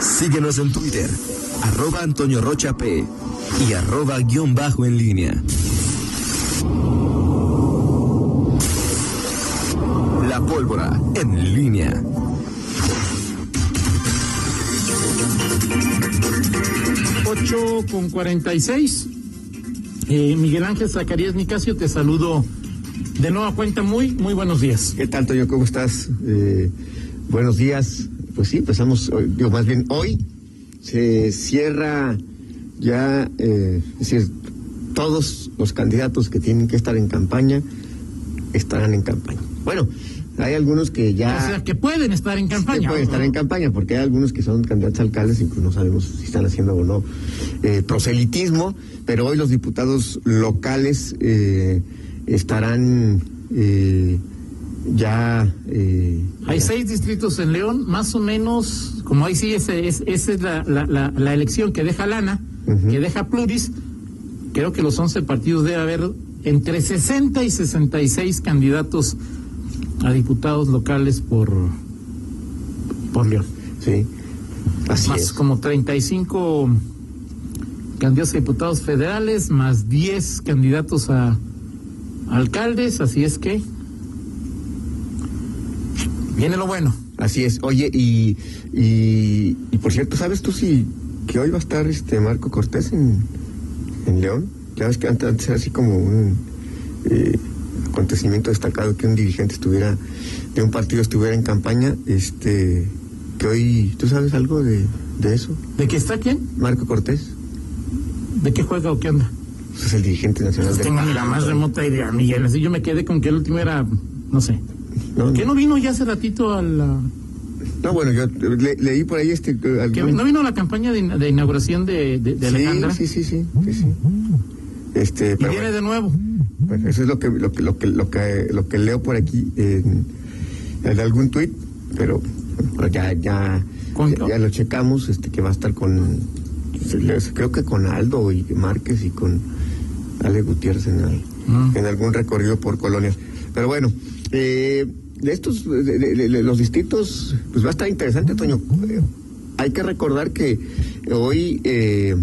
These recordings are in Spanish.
Síguenos en Twitter, arroba Antonio Rocha P y arroba guion bajo en línea. La pólvora en línea. 8 con 46. Eh, Miguel Ángel Zacarías Nicasio, te saludo de nueva cuenta. Muy, muy buenos días. ¿Qué tal, Toño? ¿Cómo estás? Eh, buenos días. Pues sí, empezamos, digo, más bien hoy se cierra ya, eh, es decir, todos los candidatos que tienen que estar en campaña estarán en campaña. Bueno, hay algunos que ya... O sea, que pueden estar en campaña. Pueden estar en campaña, porque hay algunos que son candidatos a alcaldes, incluso no sabemos si están haciendo o no eh, proselitismo, pero hoy los diputados locales eh, estarán eh, ya... Eh, Hay ya- seis distritos en León, más o menos, como ahí sí, ese, es, esa es la, la, la, la elección que deja Lana, que deja Pluris. Creo que los 11 partidos debe haber entre 60 y 66 candidatos a diputados locales por, por León. Sí, así más es. como 35 candidatos a diputados federales, más 10 candidatos a alcaldes, así es que viene lo bueno. Así es. Oye, y, y, y por cierto, ¿sabes tú si que hoy va a estar este Marco Cortés en, en León? Ya ves que antes, antes era así como un eh, acontecimiento destacado que un dirigente estuviera, de un partido estuviera en campaña, este, que hoy, ¿tú sabes algo de, de eso? ¿De qué está quién? Marco Cortés, ¿De qué juega o qué anda? pues es el dirigente nacional No del tengo la más remota idea, Miguel. Así yo me quedé con que el último era, no sé. No, ¿Qué no vino ya hace ratito a la... no, bueno, yo le- leí por ahí este... algún- ¿No vino a la campaña de, de inauguración de, de, de Alejandra? Sí, sí, sí, sí, sí. Este, Y pero viene bueno. de nuevo. Bueno, eso es lo que lo que lo que lo que, lo que leo por aquí en, en algún tuit, pero ya ya ¿Con- ya, ya lo checamos, este que va a estar con creo que con Aldo y Márquez y con Ale Gutiérrez en, al- Mm. en algún recorrido por colonias. Pero bueno, eh, de estos de, de- de- de los distritos, pues va a estar interesante, Toño. Hay que recordar que hoy, eh,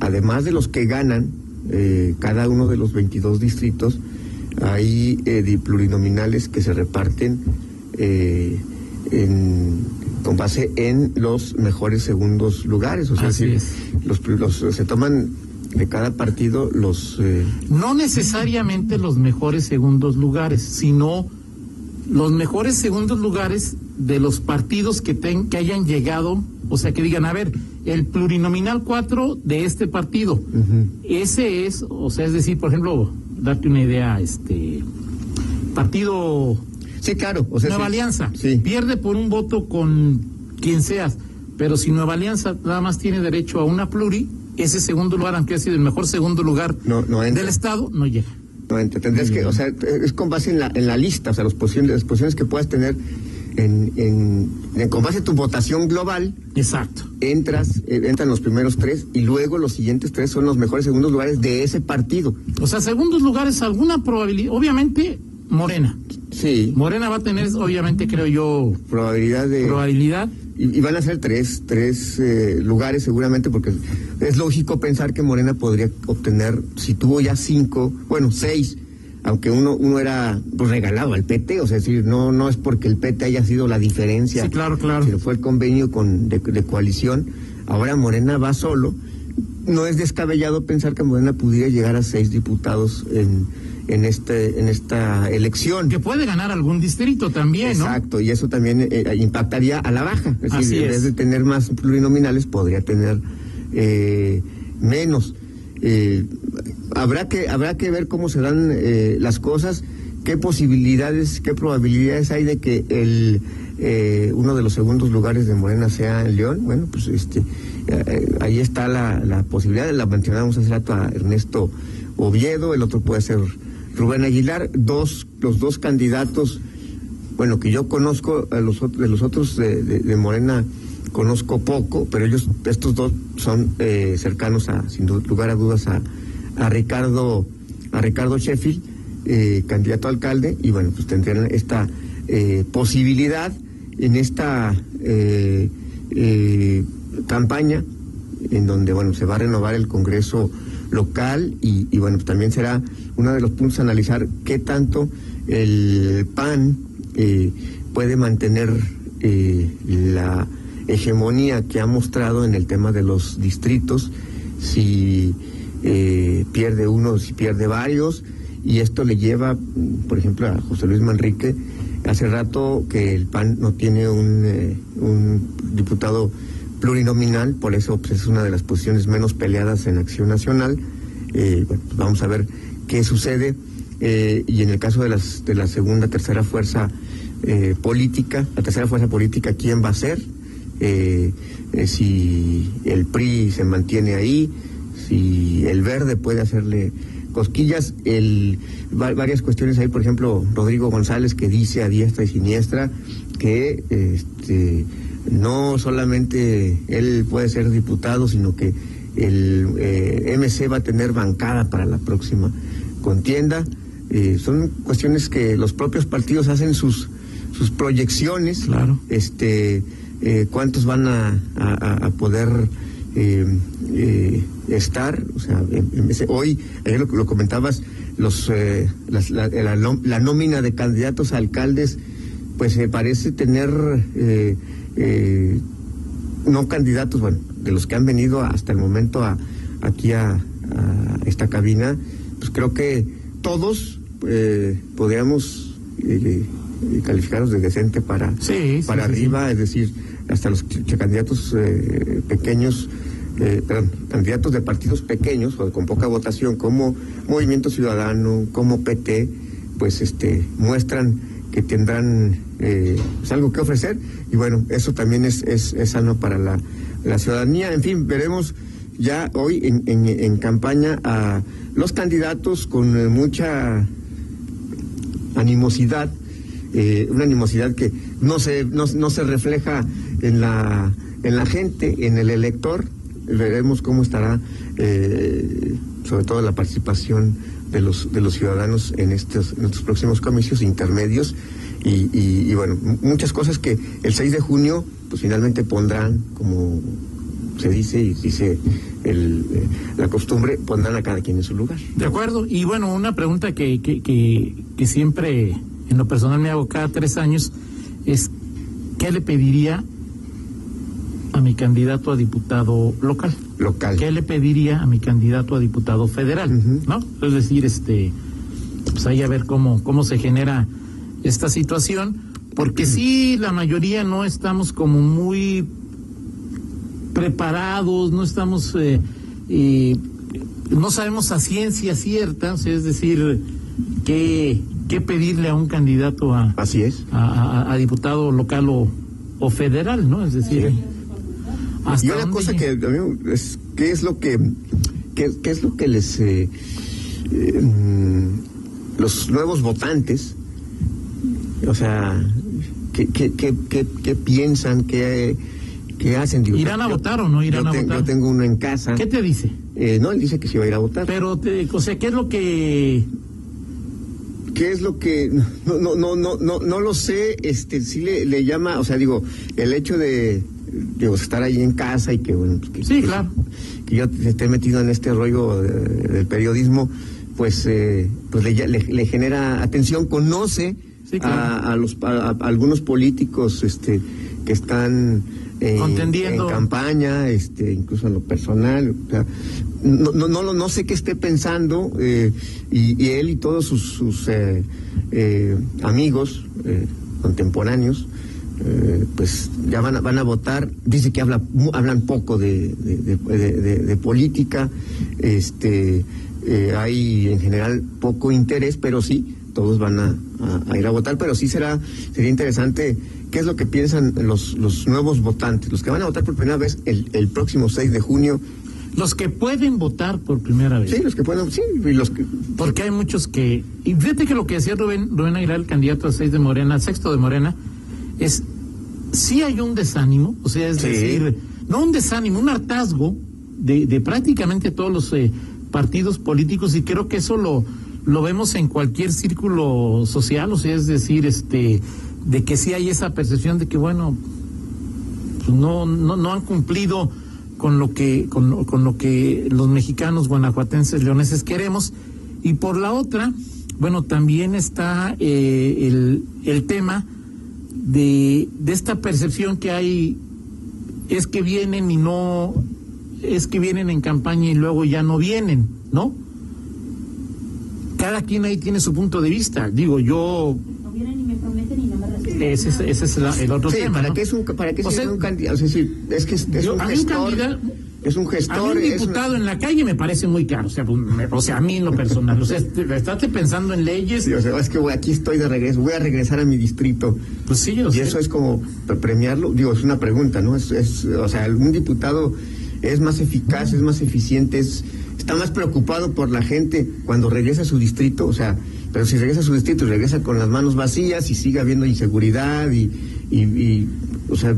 además de los que ganan, eh, cada uno de los 22 distritos, hay eh, plurinominales que se reparten eh, en- con base en los mejores segundos lugares. O sea, Así si es. los, los- se toman de cada partido los... eh, no necesariamente los mejores segundos lugares, sino los mejores segundos lugares de los partidos que, ten- que hayan llegado, o sea, que digan, a ver, el plurinominal 4 de este partido, ese es, o sea, es decir, por ejemplo, darte una idea, este partido Sí, claro. O sea, Nueva sí. Alianza, Sí. pierde por un voto con quien seas, pero si Nueva Alianza nada más tiene derecho a una pluri, ese segundo lugar, aunque ha sido el mejor segundo lugar No, del Estado, no llega. No, ent- tendrías que, o sea, es con base en la, en la lista, o sea, los posiciones, las posiciones que puedas tener en, en, en- con base en tu votación global, Exacto. entras, eh, entran los primeros tres y luego los siguientes tres son los mejores segundos lugares de ese partido. O sea, segundos lugares, alguna probabilidad, obviamente, Morena. Sí. Morena va a tener, obviamente, creo yo, Probabilidad de. probabilidad. Y, y van a ser tres, tres eh, lugares seguramente, porque es lógico pensar que Morena podría obtener, si tuvo ya cinco, bueno, seis, aunque uno, uno era pues, regalado al PT, o sea, es decir, no, no es porque el PT haya sido la diferencia, Sí, claro, claro. sino fue el convenio con, de, de coalición. Ahora Morena va solo. No es descabellado pensar que Morena pudiera llegar a seis diputados en, en, este, en esta elección. Que puede ganar algún distrito también, ¿no? Exacto, y eso también eh, impactaría a la baja. Es Así decir, en vez de tener más plurinominales, podría tener eh, menos. Eh, habrá que habrá que ver cómo se dan eh, las cosas, qué posibilidades, qué probabilidades hay de que el eh, uno de los segundos lugares de Morena sea en León. Bueno, pues este eh, ahí está la, la posibilidad. La mencionamos hace rato a Ernesto Oviedo, el otro puede ser Rubén Aguilar, dos los dos candidatos bueno, que yo conozco a los, de los otros de, Morena, conozco poco, pero ellos, estos dos son eh, cercanos a, sin lugar a dudas, a, a Ricardo, a Ricardo Sheffield, eh, candidato a alcalde, y bueno, pues tendrían esta eh, posibilidad en esta eh, campaña, en donde bueno se va a renovar el Congreso local y, y bueno también será uno de los puntos a analizar qué tanto el PAN eh, puede mantener eh, la hegemonía que ha mostrado en el tema de los distritos, si eh, pierde uno, si pierde varios, y esto le lleva, por ejemplo, a José Luis Manrique, hace rato que el PAN no tiene un, eh, un diputado plurinominal, por eso pues, es una de las posiciones menos peleadas en Acción Nacional. Eh, pues vamos a ver qué sucede. Eh, y en el caso de, las, de la segunda, tercera fuerza eh, política, la tercera fuerza política, ¿quién va a ser? Si el PRI se mantiene ahí, si el verde puede hacerle cosquillas, el, va- varias cuestiones ahí, por ejemplo, Rodrigo González que dice a diestra y siniestra que este, no solamente él puede ser diputado, sino que el eh, MC va a tener bancada para la próxima contienda. Eh, son cuestiones que los propios partidos hacen sus, sus proyecciones. Claro. Este, eh, ¿Cuántos van a, a- a poder estar? O sea, hoy, ayer lo, lo comentabas, los, eh, las- la, la nómina de candidatos a alcaldes, pues eh, parece tener eh, no candidatos, bueno, de los que han venido hasta el momento a, aquí a, a esta cabina, pues creo que todos eh, podríamos eh, eh, calificarlos de decente para, Sí, para sí, arriba, es decir, hasta los candidatos eh, pequeños, eh, perdón, candidatos de partidos pequeños o con poca votación, como Movimiento Ciudadano, como PT, pues este muestran que tendrán eh, pues, algo que ofrecer y bueno, eso también es, es, es sano para la, la ciudadanía. En fin, veremos ya hoy en, en, campaña a los candidatos con eh, mucha animosidad, eh, una animosidad que no se, no, no se refleja en la, en la gente, en el elector. Veremos cómo estará, sobre todo la participación de los, de los ciudadanos en estos, próximos comicios intermedios. Y, y- y bueno, muchas cosas que el 6 de junio, pues finalmente pondrán, como se dice y dice el, eh, la costumbre, pondrán a cada quien en su lugar. De acuerdo. Y bueno, una pregunta que, que, que, que siempre en lo personal me hago cada tres años es, ¿qué le pediría a mi candidato a diputado local? Local. ¿Qué le pediría a mi candidato a diputado federal? ¿No? Es decir, este, pues ahí a ver cómo, cómo se genera esta situación, porque sí, la mayoría no estamos como muy preparados, no estamos, eh, eh, no sabemos a ciencia cierta, es decir, qué, qué pedirle a un candidato a, Así es. a, a- a diputado local o, o federal, ¿no? Es decir, hasta Y una cosa que a mí es qué es lo que qué, qué es lo que les eh, eh, mm, los nuevos votantes o sea qué, qué, qué, qué, piensan qué, qué hacen Digo, ¿Irán a yo- votar o no irán a te- votar? yo tengo uno en casa ¿Qué te dice? Eh, no él dice que sí va a ir a votar Pero, te, o sea, ¿qué es lo que ¿Qué es lo que no no no no no no lo sé, este sí le, le llama, o sea, digo, el hecho de digo, estar ahí en casa y que bueno, pues, que, Sí, que- claro. que yo esté metido en este rollo de- del periodismo, pues eh, pues le, le- le genera atención, conoce Sí, claro. a, a los a, a algunos políticos este que están en, Contendiendo. en campaña, este, incluso en lo personal, o sea, no, no, no, no sé qué esté pensando eh, y, y él y todos sus, sus eh, eh, amigos eh, contemporáneos, eh, pues ya van a, van a votar. Dice que habla, hablan poco de, de, de- de- de- de política, este, eh, hay en general poco interés, pero sí, todos van a, a- a ir a votar, pero sí será, sería interesante qué es lo que piensan los, los nuevos votantes, los que van a votar por primera vez el, el próximo 6 de junio. los que pueden votar por primera vez? Sí, los que pueden, sí, y los que... Porque hay muchos que. Y fíjate que lo que decía Rubén, Rubén Aguilar, el candidato a seis de Morena, sexto de Morena, es. Sí hay un desánimo, o sea, es Sí. decir, no un desánimo, un hartazgo de, de prácticamente todos los eh, partidos políticos, y creo que eso lo, lo vemos en cualquier círculo social, o sea, es decir, este de que sí hay esa percepción de que, bueno, pues no, no, no han cumplido con lo que, con, con lo que los mexicanos, guanajuatenses, leoneses queremos. Y por la otra, bueno, también está eh, el, el tema de, de esta percepción que hay, es que vienen y no, es que vienen en campaña y luego ya no vienen, ¿no? Cada quien ahí tiene su punto de vista. Digo, yo No vienen y me prometen y no me reciben. ese es, ese es la- el otro Sí, tema. ¿para ¿no? qué es un, para qué O sea, un candidato? Es decir, es que es, es yo- un un gestor. candidato- es un A gestor. mí un es diputado una- en la calle me parece muy caro, o sea, me- o sea, a mí en lo personal, o sea, estate pensando en leyes, Sí, o sea, es que voy- aquí estoy de regreso, voy a regresar a mi distrito. pues sí, yo Y sé. eso es como pre- premiarlo, digo, es una pregunta, ¿no? Es, es, o sea, un diputado es más eficaz, es más eficiente, es, está más preocupado por la gente cuando regresa a su distrito, o sea, pero si regresa a su distrito y regresa con las manos vacías y sigue habiendo inseguridad y, y, y, o sea,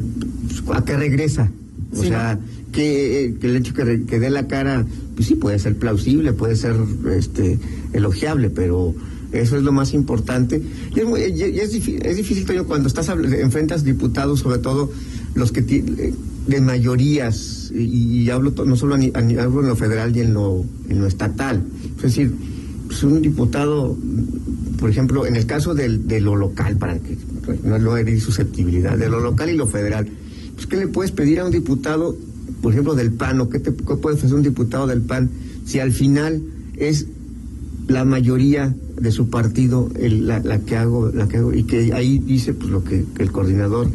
pues, ¿a qué regresa? O Sí, sea, que, que el hecho que, dé la cara, pues sí, puede ser plausible, puede ser este elogiable, pero eso es lo más importante. Y es, muy- y- es, difí- es difícil, Toño, cuando estás enfrentas diputados, sobre todo los que de mayorías, y, y hablo to- no solo a a hablo en lo federal y en lo, en lo estatal. Es decir, pues un diputado, por ejemplo, en el caso del, de lo local, para que no lo herir susceptibilidad, de lo local y lo federal, pues ¿qué le puedes pedir a un diputado, por ejemplo, del PAN, o qué, te, qué puede hacer un diputado del PAN, si al final es la mayoría de su partido el- la, la que hago, la que hago, y que ahí dice pues lo que, que el coordinador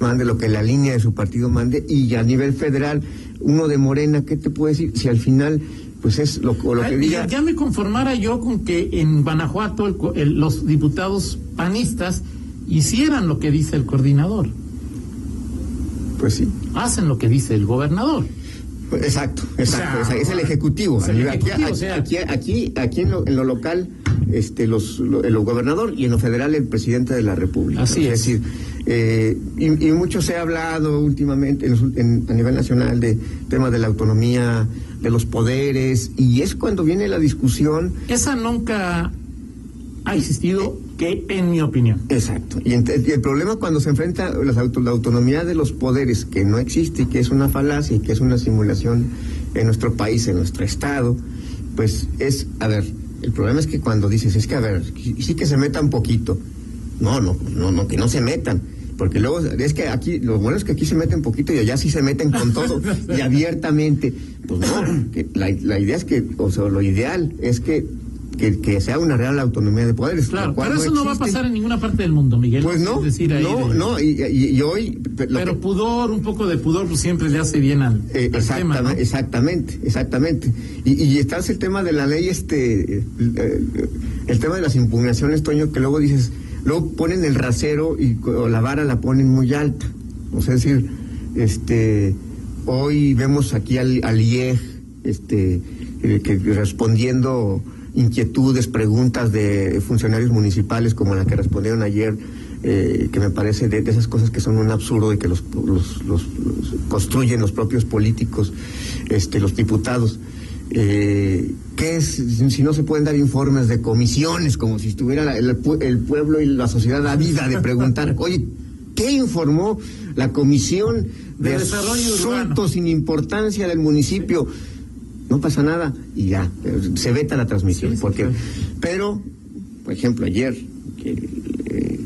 mande, lo que la línea de su partido mande, y a nivel federal, uno de Morena, ¿qué te puede decir? Si al final, pues es lo, o lo que diga. ya, ya me conformara yo con que en Guanajuato el el- los diputados panistas hicieran lo que dice el coordinador, Pues sí. hacen lo que dice el gobernador. Exacto, exacto, O sea, es el ejecutivo. es el Aquí- ejecutivo, aquí, o sea. aquí, aquí, aquí en, lo, en lo local, este, los, lo- el gobernador y en lo federal el presidente de la República. Así es. decir, eh, y, y mucho se ha hablado últimamente en en- a nivel nacional de temas de la autonomía, de los poderes, y es cuando viene la discusión Esa nunca ha existido, que en mi opinión. Exacto. Y, el problema cuando se enfrenta las auto- la autonomía de los poderes, que no existe y que es una falacia y que es una simulación en nuestro país, en nuestro Estado, pues es, a ver, el problema es que cuando dices, es que, a ver, sí sí que se metan poquito. No, no, no, no, que no se metan. Porque luego, es que aquí, lo bueno es que aquí se meten poquito y allá sí se meten con todo y abiertamente. Pues no, que la, la idea es que, o sea, lo ideal es que, que, que sea una real autonomía de poderes. Claro, pero eso no va a pasar en ninguna parte del mundo, Miguel. Pues no, Es decir, ahí no, de- no, y, y- y hoy... Pero que- pudor, un poco de pudor, pues siempre le hace bien al, eh, al exactamente, tema, ¿no? exactamente, exactamente. Y, y está el tema de la ley, este, eh, el tema de las impugnaciones, Toño, que luego dices, luego ponen el rasero y o la vara la ponen muy alta. O sea, es decir, este, hoy vemos aquí al, al IEG, este, eh, que respondiendo inquietudes, preguntas de funcionarios municipales como la que respondieron ayer, eh, que me parece de, de esas cosas que son un absurdo y que los, los- los- los construyen los propios políticos, este, los diputados. Eh, ¿Qué es si no se pueden dar informes de comisiones como si estuviera el, pue- el pueblo y la sociedad ávida de preguntar, oye, ¿qué informó la comisión de, De asuntos sin importancia del municipio? No pasa nada y ya, eh, se veta la transmisión. Sí, sí, porque, claro. pero, por ejemplo, ayer, que, eh,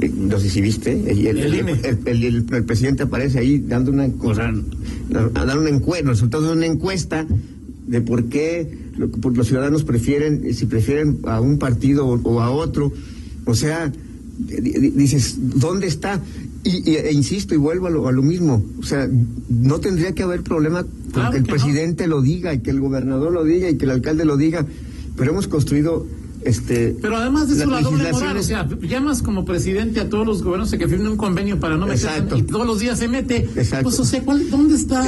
eh, no sé si viste, el, presidente aparece ahí dando una, cosa, a dar una encuesta, resultado de una encuesta de por qué los ciudadanos prefieren, si prefieren a un partido o, a otro. O sea, di- di- dices, ¿dónde está? Y, y- e insisto y vuelvo a lo, a lo mismo. O sea, no tendría que haber problema Claro que el que no. presidente lo diga y que el gobernador lo diga y que el alcalde lo diga. Pero hemos construido este Pero además de eso, las la doble moral, o sea, llamas como presidente a todos los gobiernos a que firmen un convenio para no meterse Exacto. y todos los días se mete. Exacto. Pues, o sea, ¿cuál- ¿dónde está?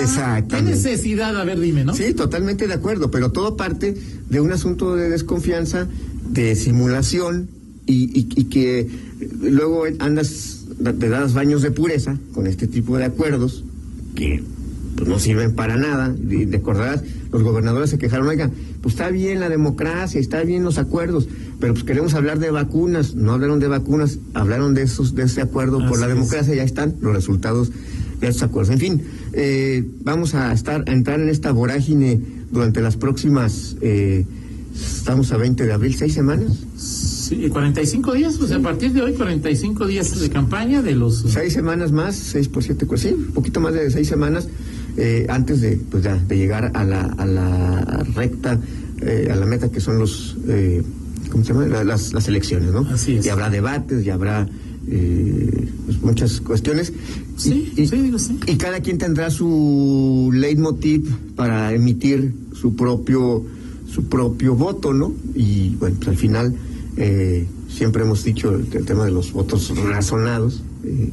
¿Qué necesidad? A ver, dime, ¿no? Sí, totalmente de acuerdo, pero todo parte de un asunto de desconfianza, de simulación y, y- y que luego andas, te das baños de pureza con este tipo de acuerdos que pues, no sirven para nada. Y recordarás, los gobernadores se quejaron, oiga, pues está bien la democracia, está bien los acuerdos, pero pues queremos hablar de vacunas. No hablaron de vacunas, hablaron de esos de ese acuerdo por la es. democracia, ya están los resultados de estos acuerdos. En fin, eh, vamos a estar a entrar en esta vorágine durante las próximas, eh, estamos a 20 de abril, seis semanas. Sí, 45 días, o sea, a partir de hoy 45 días de campaña de los... Seis semanas más, seis por siete, pues sí, un poquito más de seis semanas eh, antes de, pues ya, de llegar a la, a la recta, eh, a la meta que son los, eh, ¿cómo se llama? La- Las, las elecciones, ¿no? Así es. Y habrá debates, y habrá eh, pues muchas cuestiones. Sí, y, y- sí, digo, sí. y cada quien tendrá su leitmotiv para emitir su propio su propio voto, ¿no? Y bueno, pues al final eh, siempre hemos dicho el, el tema de los votos razonados, eh,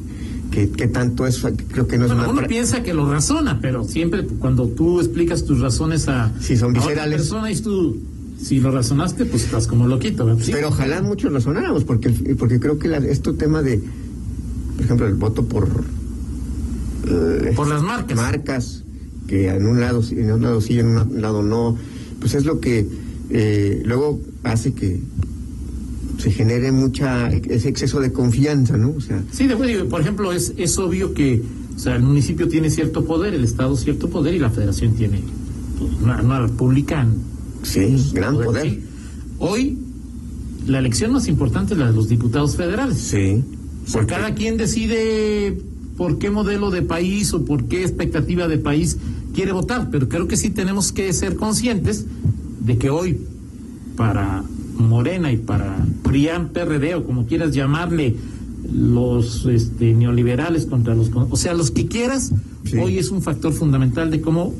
que, que tanto es, creo que no es Bueno, una... uno piensa que lo razona, pero siempre cuando tú explicas tus razones a, Sí, son a otra persona y tú, si lo razonaste, pues estás como loquito. Pero ojalá muchos razonáramos, porque, porque creo que la, este tema de, por ejemplo, el voto por... eh, Por las marcas. marcas, que en un lado sí, en un lado sí, en un lado no, pues es lo que eh, luego hace que se genere mucha ese exceso de confianza, ¿no? O sea, Sí, de, por ejemplo, es, es obvio que o sea, el municipio tiene cierto poder, el Estado cierto poder y la Federación tiene pues, una, una república. sí, gran poder, poder. sí. Hoy, la elección más importante es la de los diputados federales. Sí. Sea, cada quien decide por qué modelo de país o por qué expectativa de país quiere votar, pero creo que sí tenemos que ser conscientes de que hoy para Morena y para PRIAN, PRD o como quieras llamarle los este, neoliberales contra los o sea los que quieras Sí. hoy es un factor fundamental de cómo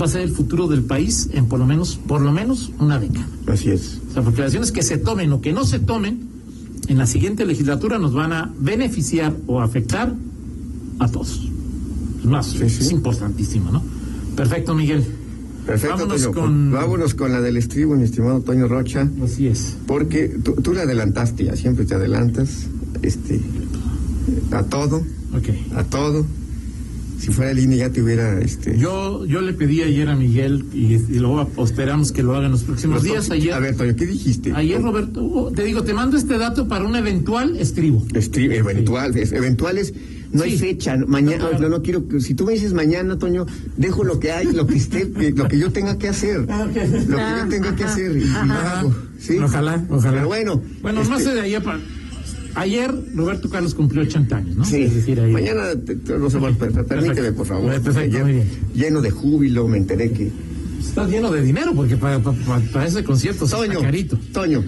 va a ser el futuro del país en por lo menos por lo menos una década Así es. o sea, porque las decisiones que se tomen o que no se tomen en la siguiente legislatura nos van a beneficiar o afectar a todos. Es más, Sí, sí. es importantísimo, ¿no? Perfecto, Miguel. Perfecto, Vámonos Toño. con- Vámonos con la del estribo, mi estimado Toño Rocha. Así es. Porque tú, tú le adelantaste ya, siempre te adelantas este, a todo, Ok. a todo. Si fuera línea ya te hubiera... Este, Yo, yo le pedí ayer a Miguel y, y luego esperamos que lo haga en los próximos los días. Ayer, A ver, Toño, ¿qué dijiste? ayer Roberto, te digo, te mando este dato para un eventual estribo. Estri- eventuales, eventuales, no hay fecha, mañana, No, claro. no, no quiero, si tú me dices mañana, Toño, dejo lo que hay, lo que esté, que- lo que yo tenga que hacer, Ah, lo que yo tenga que hacer, y, y lo hago, ¿sí? Ojalá, ojalá. Pero bueno. Bueno, este, más de ayer para... Ayer Roberto Carlos cumplió 80 años, ¿no? Sí, Es decir, ayer- mañana te- te- no se va a perder, permíteme, por favor. Perfecto, Ayer, muy bien. lleno de júbilo, me enteré que... Estás lleno de dinero porque para, para, para- para ese concierto Toño, está carito. Toño,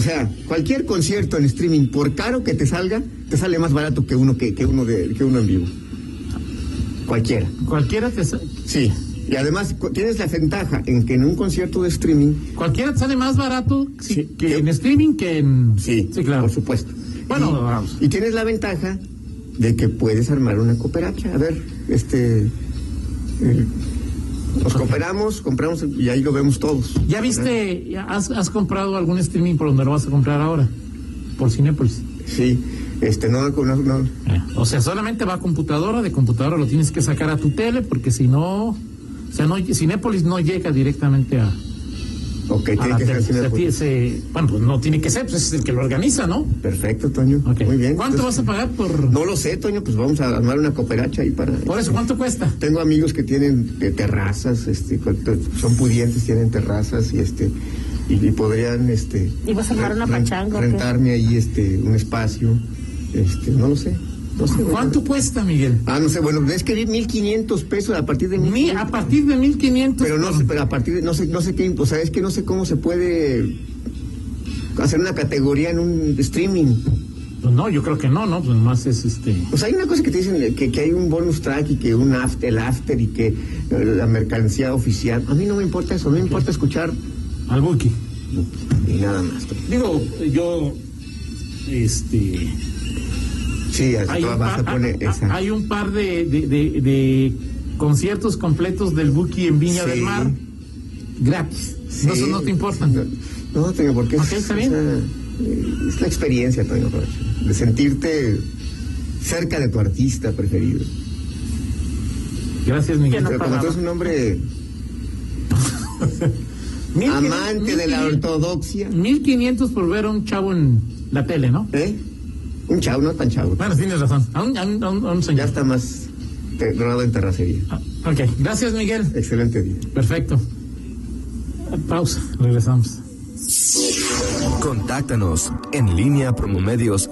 o sea, cualquier concierto en streaming, por caro que te salga, te sale más barato que uno que, que uno de que uno en vivo. Cualquiera. Cualquiera te, sa- Sí. Y además tienes la ventaja en que en un concierto de streaming, cualquiera te sale más barato sí, Sí, que que- en streaming que en... sí, claro. por supuesto. Bueno, y, vamos. y tienes la ventaja de que puedes armar una cooperacha. A ver, este eh, nos cooperamos, compramos y ahí lo vemos todos. ¿Ya viste, ya has, has comprado algún streaming por donde lo vas a comprar ahora? Por Cinépolis. Sí. Este no, no, no, Eh, O sea, solamente va a computadora, de computadora lo tienes que sacar a tu tele porque si no... O sea, no, Cinépolis no llega directamente a, ok, a tiene que ser bueno, pues no tiene que ser, pues es el que lo organiza, ¿no? Perfecto, Toño. Ok. Muy bien. ¿Cuánto vas a pagar por...? No lo sé, Toño, pues vamos a armar una cooperacha ahí para... Por eso, ¿cuánto cuesta? Tengo amigos que tienen eh, terrazas, este, cu- son pudientes, tienen terrazas y este y, y podrían este ¿Y vas a armar una pachanga rentarme ahí este un espacio, este, no lo sé. No. ¿Cuánto cuesta, Miguel? Ah, no sé, bueno, es que vi 1500 pesos a partir de Mi- 1500. a partir de 1500. pero no sé, pero a partir de no sé no sé qué, o sea, es que no sé cómo se puede hacer una categoría en un streaming. Pues no, yo creo que no, ¿no? Pues más es este. Sea, hay una cosa que te dicen que, que hay un bonus track y que un after, el after y que eh, la mercancía oficial. A mí no me importa eso, mí me importa escuchar Al Buki. y nada más. Digo, yo. Este. Sí, Hay un, vas a par, poner hay- esa. hay un par de, de, de- de conciertos completos del Buki en Viña Sí. del Mar. Gratis. Sí. No, eso no te importan. No, no Toño, porque Ok, es, está bien. o sea, es la experiencia, Toño Rocha, de sentirte cerca de tu artista preferido. Gracias, Miguel. Pero como tú eres un hombre Mil quinientos- amante de la mil quinientos- ortodoxia, 1500 por ver a un chavo en la tele, ¿no? ¿eh? Un chavo, no tan chavo. Bueno, tienes razón. A un, a un- a un- a un señor. Ya está más, grado en terracería. Ah, Ok, gracias Miguel. Excelente día. Perfecto. Pausa, regresamos. Contáctanos en línea promomedios